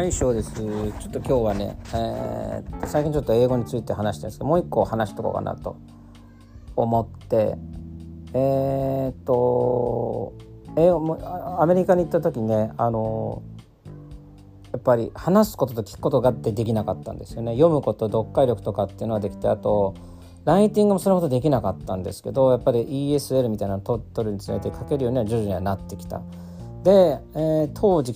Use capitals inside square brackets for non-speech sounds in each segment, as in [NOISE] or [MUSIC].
はい翔ですちょっと今日はね、えー、最近ちょっと英語について話してるんですけどもう一個話しとこうかなと思ってえー、っと英語もアメリカに行った時ねあのやっぱり話すことと聞くことがってできなかったんですよね読むこと読解力とかっていうのはできてあとライティングもそれほどできなかったんですけどやっぱり ESL みたいなのを取るにつれて書けるようには徐々にはなってきた。で、えー、当時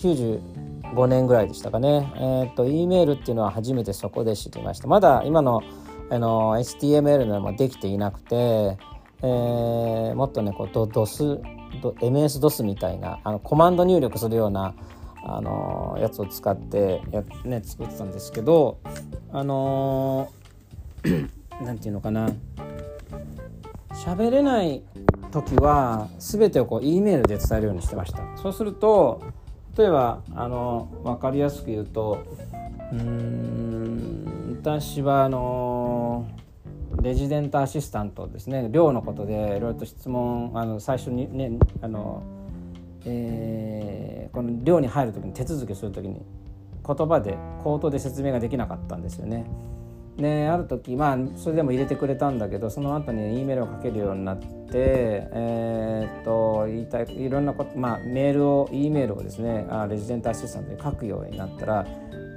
5年ぐらいでしたかね、えーと、E メールっていうのは初めてそこで知りました。まだ今のあの HTML のもできていなくて、えー、もっとねこう DOS MS-DOS みたいなあのコマンド入力するようなあのやつを使ってや、ね、作ってたんですけどあの何 [CLEARS THROAT] て言うのかな。喋れない時は全てをこう E メールで伝えるようにしてました。そうすると例えばあの分かりやすく言うとうん私はあのレジデントアシスタントですね寮のことでいろいろと質問あの最初にねあの、えー、この寮に入る時に手続きする時に言葉で口頭で説明ができなかったんですよね。である時まあそれでも入れてくれたんだけどその後に E メールをかけるようになって、えー、っと言いたいいろんなこと、まあ、メールを E メールをですねあレジデントアシスタントに書くようになったら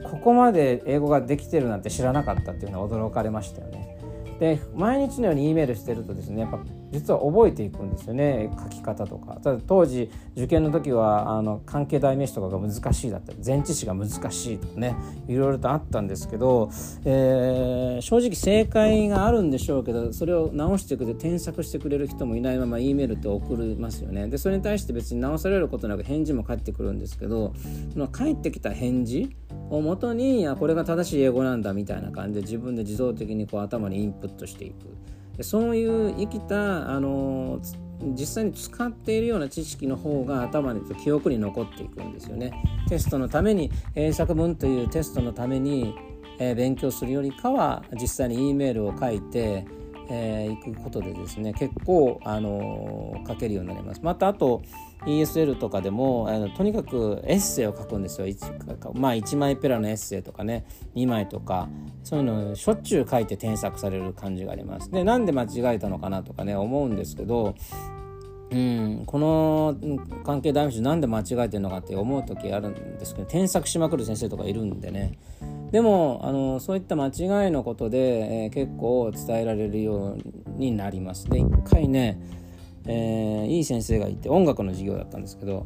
ここまで英語ができてるなんて知らなかったっていうのは驚かれましたよね。で毎日のように E メールしてるとですねやっぱ実は覚えていくんですよね書き方とか。ただ当時受験の時はあの関係代名詞とかが難しいだったり前置詞が難しいとかねいろいろとあったんですけど、えー、正直正解があるんでしょうけどそれを直してくれて添削してくれる人もいないまま E メールって送りますよね。でそれに対して別に直されることなく返事も返ってくるんですけどその返ってきた返事をもとにあこれが正しい英語なんだみたいな感じで自分で自動的にこう頭にインプットしていく。そういう生きたあの実際に使っているような知識の方が頭に記憶に残っていくんですよね。テストのために英作文というテストのために、えー、勉強するよりかは実際に E メールを書いてえー、行くことでですね結構、あの、書けるようになります。またあと ESL とかでもあのとにかくエッセイを書くんですよまあ1枚ペラのエッセイとかね2枚とかそういうのをしょっちゅう書いて添削される感じがあります。でなんで間違えたのかなとかね思うんですけどうん、この関係代名詞なんで間違えてるのかって思う時あるんですけど添削しまくる先生とかいるんでねでもあのそういった間違いのことで、えー、結構伝えられるようになります。で一回ね、えー、いい先生がいて音楽の授業だったんですけど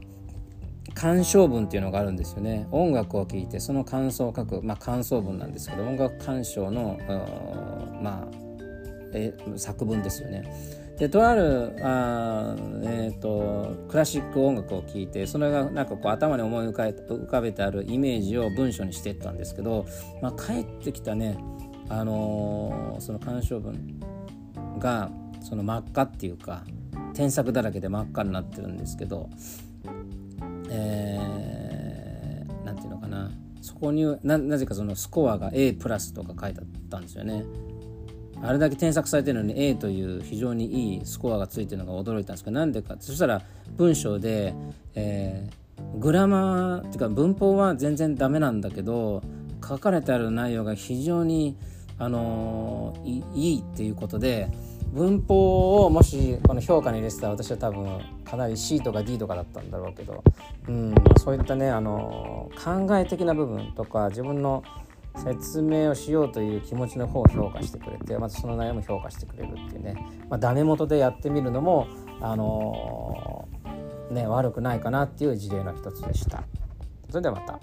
感想文っていうのがあるんですよね。音楽を聴いてその感想を書く、まあ、感想文なんですけど音楽鑑賞のまあえ作文ですよね。でとあるあ、えーと、クラシック音楽を聴いてそれがなんかこう頭に思い浮かべてあるイメージを文章にしていったんですけど、まあ、帰ってきたね、あのー、その鑑賞文がその真っ赤っていうか添削だらけで真っ赤になってるんですけど、えー、ていうのかなそこにななぜかそのスコアが A プラスとか書いてあったんですよね。あれだけ添削されてるのに A という非常にいいスコアがついてるのが驚いたんですけどなんでかそしたら文章で、えー、グラマーっていうか文法は全然ダメなんだけど書かれてある内容が非常に、あのー、いいっていうことで文法をもしこの評価に入れてたら私は多分かなり C とか D とかだったんだろうけど、うん、そういったね、あのー、考え的な部分とか自分の説明をしようという気持ちの方を評価してくれてまたその悩みを評価してくれるっていうね、まあ、ダメ元でやってみるのも、あのー、ね、悪くないかなっていう事例の一つでした。それではまた。